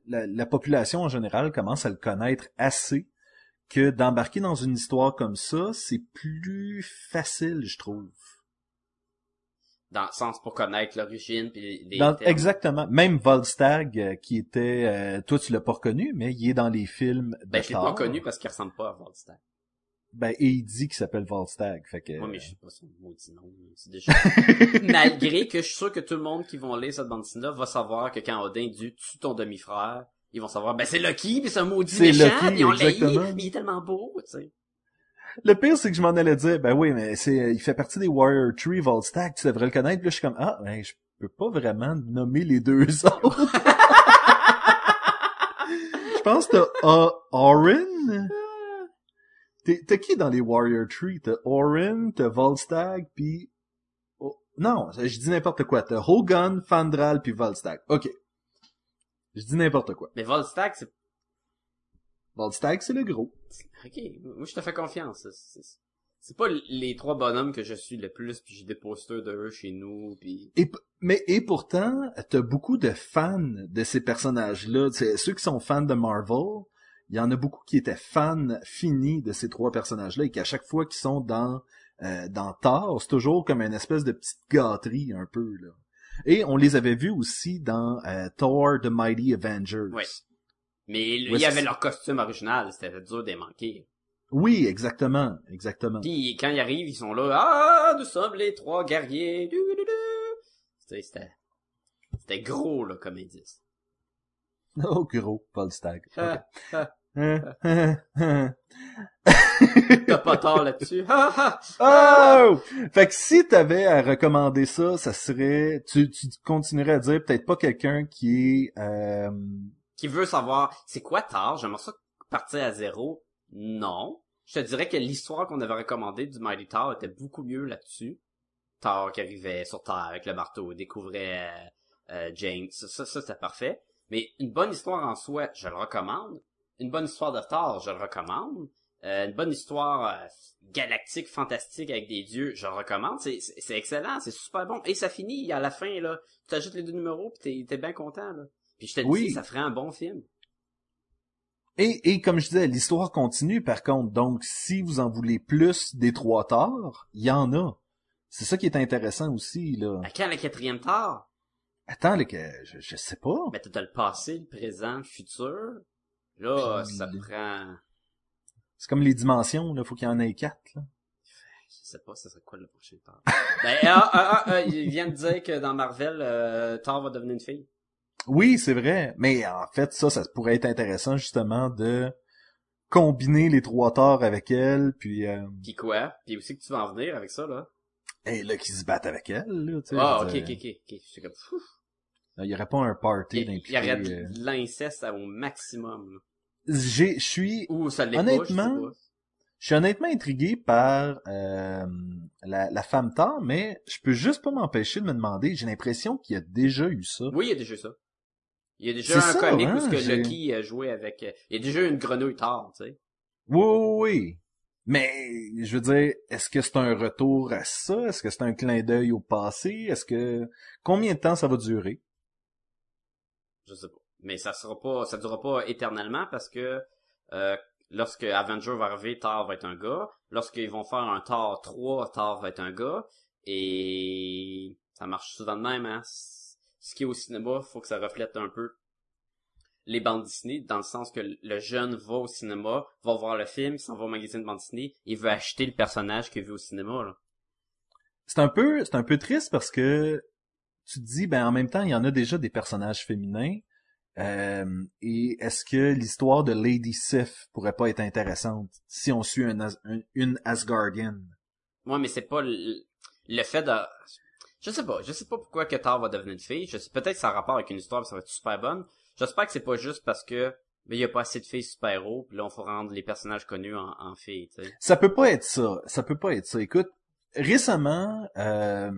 la population en général commence à le connaître assez que d'embarquer dans une histoire comme ça, c'est plus facile, je trouve. Dans le sens pour connaître l'origine puis les Dans- exactement. Même Volstagg, euh, qui était, euh, toi tu l'as pas reconnu, mais il est dans les films de Ben, je l'ai pas connu parce qu'il ressemble pas à Volstagg. Ben, et il dit qu'il s'appelle Volstagg, fait que. Moi, mais je sais pas son maudit nom. C'est déjà... (laughs) Malgré que je suis sûr que tout le monde qui vont lire cette bande dessinée va savoir que quand Odin dit tue ton demi-frère, ils vont savoir ben c'est Loki puis c'est un maudit C'est méchant Loki, puis on l'a il est tellement beau, tu sais. Le pire, c'est que je m'en allais dire, ben oui, mais c'est, il fait partie des Warrior Tree Volstagg, tu devrais le connaître. Puis là, je suis comme, ah, ben, je peux pas vraiment nommer les deux (laughs) autres. je pense que t'as uh, Orin? T'as qui dans les Warrior Tree? T'as Orin, t'as Volstagg, puis... oh, non, je dis n'importe quoi. T'as Hogan, Fandral, puis Volstagg. OK. Je dis n'importe quoi. Mais Volstagg, c'est Volstagg, c'est le gros. ok. Moi, je te fais confiance. C'est- pas les trois bonhommes que je suis le plus puis j'ai des posters de eux chez nous puis Et, mais et pourtant, t'as beaucoup de fans de ces personnages-là. Ceux qui sont fans de Marvel, il y en a beaucoup qui étaient fans finis de ces trois personnages-là et qu'à chaque fois qu'ils sont dans euh, dans Thor, c'est toujours comme une espèce de petite gâterie un peu là. Et on les avait vus aussi dans euh, Thor The Mighty Avengers. Ouais. Mais il y avait leur costume original, c'était dur de manquer. Oui, exactement, exactement. Puis quand ils arrivent, ils sont là, ah, nous sommes les trois guerriers. C'était c'était gros là comme indice. (laughs) Oh gros, Paul Stagg. (laughs) Ah, ah. (laughs) T'as pas tort là-dessus. oh! Fait que si t'avais à recommander ça, ça serait, tu, tu continuerais à dire peut-être pas quelqu'un qui est, euh... qui veut savoir c'est quoi Thor, j'aimerais ça partir à zéro. Non. Je te dirais que l'histoire qu'on avait recommandée du Mighty Thor était beaucoup mieux là-dessus. Thor qui arrivait sur Terre avec le marteau, découvrait euh, euh, James, ça, ça, c'était parfait. Mais une bonne histoire en soi, je le recommande. Une bonne histoire de Thor, je le recommande. Euh, une bonne histoire euh, galactique, fantastique avec des dieux, je le recommande. C'est, excellent, c'est super bon. Et ça finit à la fin, là. Tu ajoutes les deux numéros pis t'es, t'es bien content, là. Puis je te Oui. dis, ça ferait un bon film. Et, et comme je disais, l'histoire continue par contre. Donc, si vous en voulez plus des trois torts, il y en a. C'est ça qui est intéressant aussi, là. À quand le quatrième Thor? Attends, que, je, je sais pas. Ben, t'as le passé, le présent, le futur. Là, Puis ça le- prend... C'est comme les dimensions, là. Faut qu'il y en ait quatre, là. Je sais pas, ça serait quoi le prochain Thor? ben, ah, ah, ah, il vient de dire que dans Marvel, euh, Thor va devenir une fille. Oui, c'est vrai. Mais en fait, ça, ça pourrait être intéressant, justement, de combiner les trois torts avec elle, puis, euh, Pis quoi? Pis aussi que tu vas en venir avec ça, là. et là, qui se battent avec elle, là, tu sais. Ah, ok, ok, ok, ok. Suis comme. Il y aurait pas un party Il, il y aurait de euh, l'inceste au maximum, là. J'ai, je suis, Ou ça l'est pas, je sais Honnêtement, je suis honnêtement intrigué par euh, la, la femme Thor, mais je peux juste pas m'empêcher de me demander. J'ai l'impression qu'il y a déjà eu ça. Oui, il y a déjà ça. Il y a déjà un ça, comic hein, où ce que j'ai- Lucky a joué avec... euh, Il y a déjà une grenouille Thor, tu sais. Oui, oui, oui. Mais je veux dire, est-ce que c'est un retour à ça? Est-ce que c'est un clin d'œil au passé? Est-ce que combien de temps ça va durer? Je sais pas. Mais ça sera pas, ça durera pas éternellement parce que euh, lorsque Avenger va arriver, Thor va être un gars. Lorsqu'ils vont faire un Thor 3, Thor va être un gars. Et ça marche souvent de même, hein? Ce qui est au cinéma, faut que ça reflète un peu les bandes Disney, dans le sens que le jeune va au cinéma, va voir le film, il s'en va au magazine de bande Disney, il veut acheter le personnage qu'il veut au cinéma, là. C'est un peu, c'est un peu triste parce que tu te dis, ben en même temps, il y en a déjà des personnages féminins. Euh, et est-ce que l'histoire de Lady Sif pourrait pas être intéressante si on suit un As- un- une Asgardian? Ouais, mais c'est pas le, le fait de... Je sais pas, je sais pas pourquoi que Thor va devenir une fille. Je sais peut-être ça a rapport avec une histoire, ça va être super bonne. J'espère que c'est pas juste parce que ben, il y a pas assez de filles super-héros, puis là on faut rendre les personnages connus en, en filles, tu sais. Ça peut pas être ça. Ça peut pas être ça. Écoute, récemment, euh,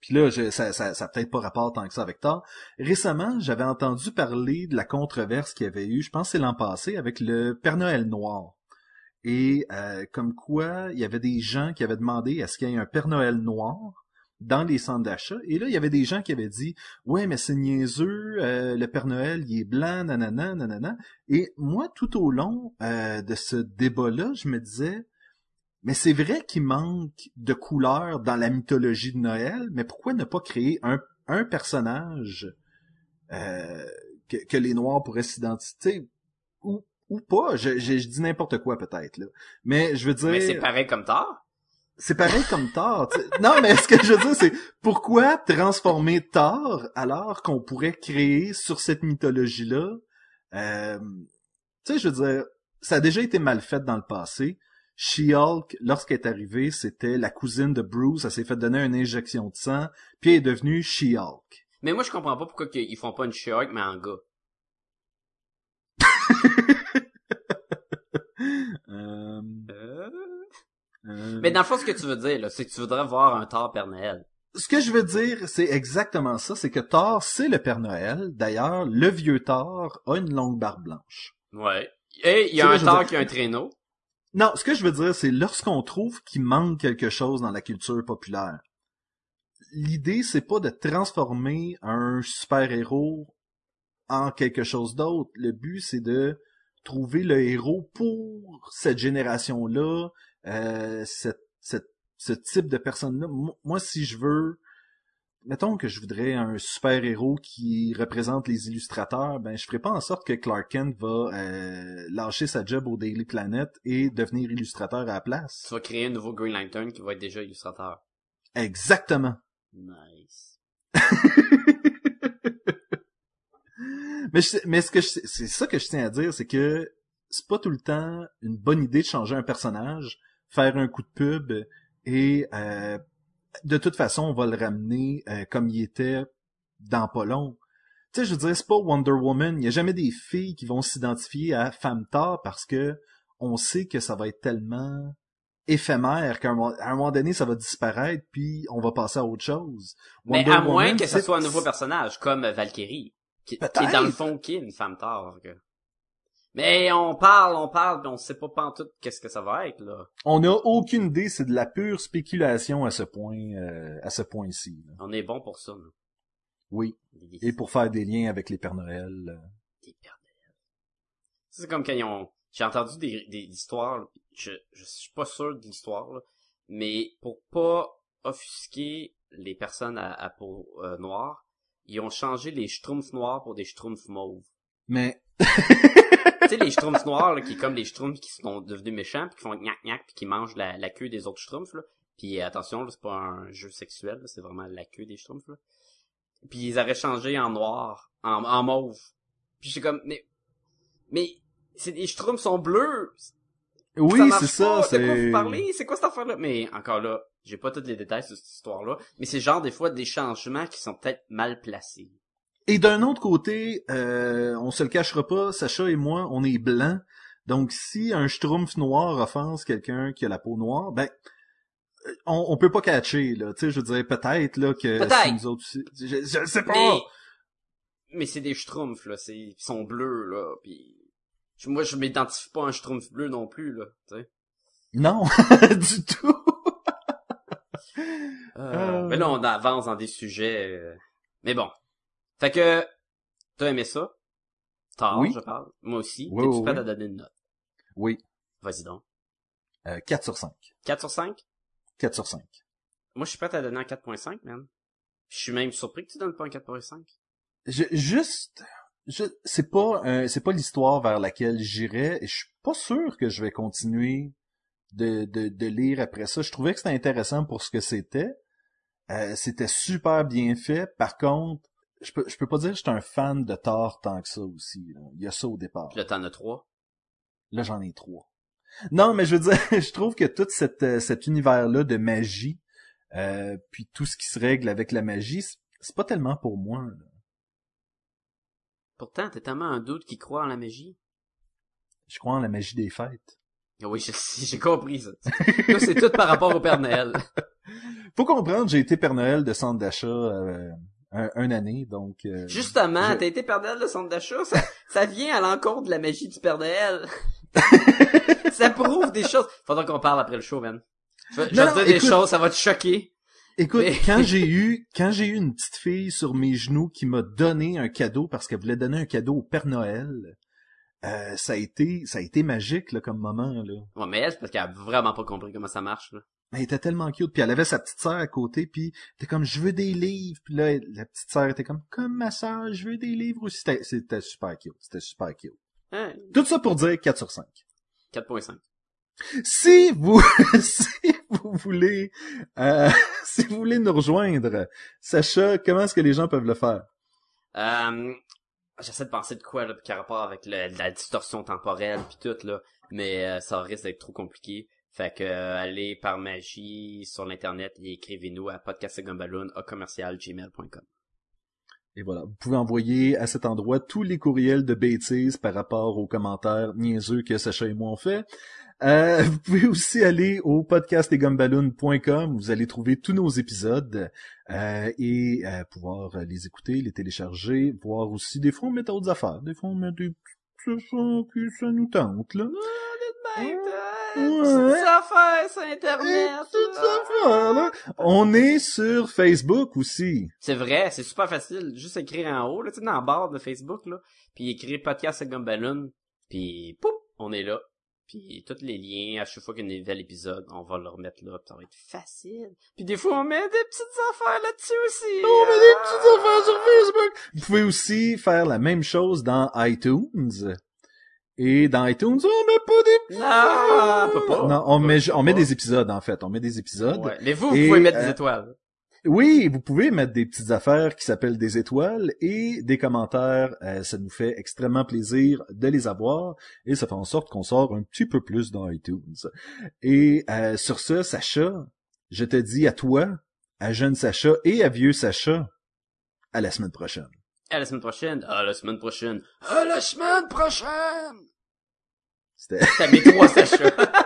puis là, ça, ça, ça peut-être pas rapport tant que ça avec Thor. Récemment, j'avais entendu parler de la controverse qu'il y avait eu, je pense c'est l'an passé, avec le Père Noël noir. Et euh, comme quoi, il y avait des gens qui avaient demandé est-ce qu'il y ait un Père Noël noir dans les centres d'achat. Et là, il y avait des gens qui avaient dit ouais, mais c'est niaiseux, euh, le Père Noël, il est blanc, nanana, nanana. Et moi, tout au long euh, de ce débat-là, je me disais mais c'est vrai qu'il manque de couleurs dans la mythologie de Noël, mais pourquoi ne pas créer un, un personnage euh, que, que les Noirs pourraient s'identifier ou, ou pas, je, je, je dis n'importe quoi peut-être là. Mais je veux dire Mais c'est pareil comme Thor. C'est pareil comme Thor. tu sais. Non, mais ce que je veux dire, c'est pourquoi transformer Thor alors qu'on pourrait créer sur cette mythologie-là? Euh, Tu sais, je veux dire, ça a déjà été mal fait dans le passé. She-Hulk, lorsqu'elle est arrivée, c'était la cousine de Bruce. Elle s'est fait donner une injection de sang, puis elle est devenue She-Hulk. Mais moi je comprends pas pourquoi qu'ils font pas une She-Hulk mais en gars. (laughs) Euh, Euh... euh, Mais dans le fond ce que tu veux dire c'est que tu voudrais voir un Thor Père Noël. Ce que je veux dire, c'est exactement ça. C'est que Thor, c'est le Père Noël. D'ailleurs, le vieux Thor a une longue barbe blanche. Ouais. Et il y a un Thor dire- qui a un traîneau. Non, ce que je veux dire, c'est lorsqu'on trouve qu'il manque quelque chose dans la culture populaire. L'idée, c'est pas de transformer un super-héros en quelque chose d'autre. Le but, c'est de trouver le héros pour cette génération-là, euh, cette, cette- ce type de personne-là. Mo- Moi, si je veux, mettons que je voudrais un super-héros qui représente les illustrateurs, ben je ferai pas en sorte que Clark Kent va euh, lâcher sa job au Daily Planet et devenir illustrateur à la place. Tu vas créer un nouveau Green Lantern qui va être déjà illustrateur. Exactement. Nice. (laughs) mais je sais- mais ce que je- c'est ça que je tiens à dire, c'est que c'est pas tout le temps une bonne idée de changer un personnage, faire un coup de pub et euh, de toute façon, on va le ramener euh, comme il était dans pas long. Tu sais, je veux dire, c'est pas Wonder Woman. Il y a jamais des filles qui vont s'identifier à Femta parce que on sait que ça va être tellement éphémère qu'à un, moment- à un moment donné, ça va disparaître puis on va passer à autre chose. Mais à moins que ce soit un nouveau personnage, comme Valkyrie, qui, est dans le fond qui est une femme tard. que- Mais on parle, on parle, puis on sait pas pantoute qu'est-ce que ça va être, là. On n'a aucune idée, c'est de la pure spéculation à ce point, euh, à ce point-ci. On est bon pour ça, nous. Oui. Et pour faire des liens avec les Pères Noël. euh. des Pères Noël. C'est comme quand ils ont... J'ai entendu des, des histoires, je, je suis pas sûr de l'histoire, là, mais pour pas offusquer les personnes à, à peau euh, noire, ils ont changé les schtroumpfs noirs pour des schtroumpfs mauves. Mais (laughs) tu sais, les schtroumpfs noirs, là, qui comme les schtroumpfs qui sont devenus méchants, puis qui font gnac gnac, puis qui mangent la, la queue des autres schtroumpfs, là. Puis attention, là, c'est pas un jeu sexuel, là, c'est vraiment la queue des schtroumpfs, là. Puis ils auraient changé en noir, en, en mauve. Puis suis comme, mais, mais, c'est des schtroumpfs sont bleus. oui, c'est ça. De quoi C'est vous parlez? C'est quoi cette affaire-là? Mais encore là, j'ai pas tous les détails sur cette histoire-là. Mais c'est genre des fois des changements qui sont peut-être mal placés. Et d'un autre côté, euh, on se le cachera pas, Sacha et moi, on est blancs. Donc si un schtroumpf noir offense quelqu'un qui a la peau noire, ben euh, on, on peut pas catcher là. Tu sais, je dirais peut-être là que Peut-être. si nous autres, je, je sais pas. Mais, mais c'est des schtroumpfs, là. C'est, ils sont bleus, là. Puis, je- moi, je m'identifie pas à un schtroumpf bleu non plus, là. Tu sais. Non, (laughs) du tout. Euh, Euh. Mais là, on avance dans des sujets. euh, Mais bon. Fait que, t'as aimé ça? Tard, Oui. je parle. Moi aussi. Oui, T'es-tu oui, prêt à donner une note? Oui, Vas-y donc. euh, 4 sur 5. 4 sur 5? 4 sur 5. Moi, je suis prêt à donner un 4.5, man. Je suis même surpris que tu donnes pas un 4.5. Je, juste, je, c'est pas, euh, c'est pas l'histoire vers laquelle j'irais. Et je suis pas sûr que je vais continuer de, de, de lire après ça. Je trouvais que c'était intéressant pour ce que c'était. Euh, c'était super bien fait. Par contre, je peux, je peux pas dire que j'étais un fan de Thor tant que ça aussi. là. Il y a ça au départ. Puis là, t'en as 3. Là, j'en ai trois. Non, mais je veux dire, (laughs) je trouve que tout cette, euh, cet univers-là de magie, euh, puis tout ce qui se règle avec la magie, c'est- pas tellement pour moi. là. Pourtant, t'es tellement un doute qui croit en la magie. Je crois en la magie des fêtes. Ah Oui, je j'ai compris ça. C'est tout par rapport au Père Noël. (laughs) Faut comprendre, j'ai été Père Noël de centre d'achat euh, un, une année, donc... euh, Justement, je- t'as été Père Noël de centre d'achat, ça, (laughs) ça vient à l'encontre de la magie du Père Noël. (laughs) ça prouve des choses. Faudra qu'on parle après le show, man. Je, vais- te dire des écoute- choses, ça va te choquer. Écoute, Mais- quand j'ai eu quand j'ai eu une petite fille sur mes genoux qui m'a donné un cadeau parce qu'elle voulait donner un cadeau au Père Noël, euh, ça a été ça a été magique là, comme moment là. Ouais, mais elle, c'est parce qu'elle a vraiment pas compris comment ça marche, là. Elle était tellement cute, puis elle avait sa petite sœur à côté, puis était comme je veux des livres, puis là la petite sœur était comme comme ma sœur, je veux des livres aussi. C'était, c'était super cute, c'était super cute. Hein, Tout ça pour dire 4 sur 5. 4.5. Si vous (laughs) si vous voulez euh, (laughs) si vous voulez nous rejoindre, Sacha, comment est-ce que les gens peuvent le faire? Euh, j'essaie de penser de quoi, là, qui a rapport avec le- la distorsion temporelle pis tout, là. Mais euh, ça risque d'être trop compliqué. Fait que euh, allez par magie sur l'internet et écrivez-nous à podcastgumballoon. Et voilà, vous pouvez envoyer à cet endroit tous les courriels de bêtises par rapport aux commentaires niaiseux que Sacha et moi on fait. Euh, vous pouvez aussi aller au podcastetgumballoon.com, vous allez trouver tous nos épisodes euh, et euh, pouvoir les écouter, les télécharger, voir aussi des fois on met d'autres affaires, des fois on met des petites affaires que ça nous tente là. Ouais. Affaires sur internet. Là. affaires, là. On est sur Facebook aussi. C'est vrai, c'est super facile. Juste écrire en haut, là, tu sais, dans la barre de Facebook, là. Puis écrire podcast à Gumballoon. Puis, poup, on est là. Puis, tous les liens, à chaque fois qu'il y a un nouvel épisode, on va le remettre là. Puis ça va être facile. Puis des fois, on met des petites affaires là-dessus aussi. On met des Ah. petites affaires sur Facebook. Vous pouvez aussi faire la même chose dans iTunes. Et dans iTunes, on met pas des... Non, on peut pas. Non, on met, on met des épisodes, en fait. On met des épisodes. Ouais. Mais vous, vous Et, pouvez mettre euh, des étoiles. Oui, vous pouvez mettre des petites affaires qui s'appellent des étoiles et des commentaires. Euh, ça nous fait extrêmement plaisir de les avoir et ça fait en sorte qu'on sort un petit peu plus dans iTunes. Et euh, sur ce, Sacha, je te dis à toi, à jeune Sacha et à vieux Sacha, à la semaine prochaine. À la semaine prochaine. À la semaine prochaine. À la semaine prochaine! C'était... Mes trois Sacha. (laughs)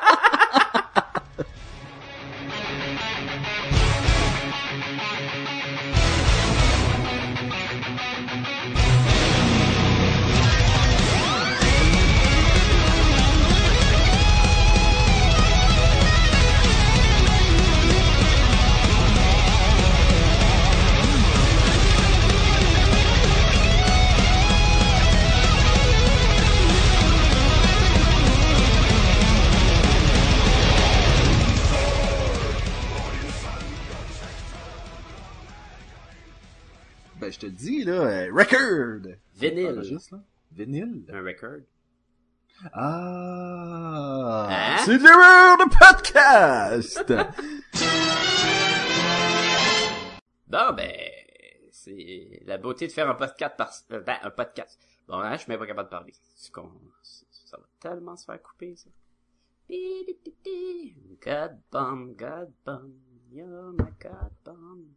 record! Vinyle. Là. Un record. Ah! Hein? C'est l'erreur de podcast! Bon, ben, c'est la beauté de faire un podcast par, euh, ben, un podcast. Bon, hein, je suis même pas capable de parler. Ça va tellement se faire couper, ça. God bomb, God bomb, you're my God bomb.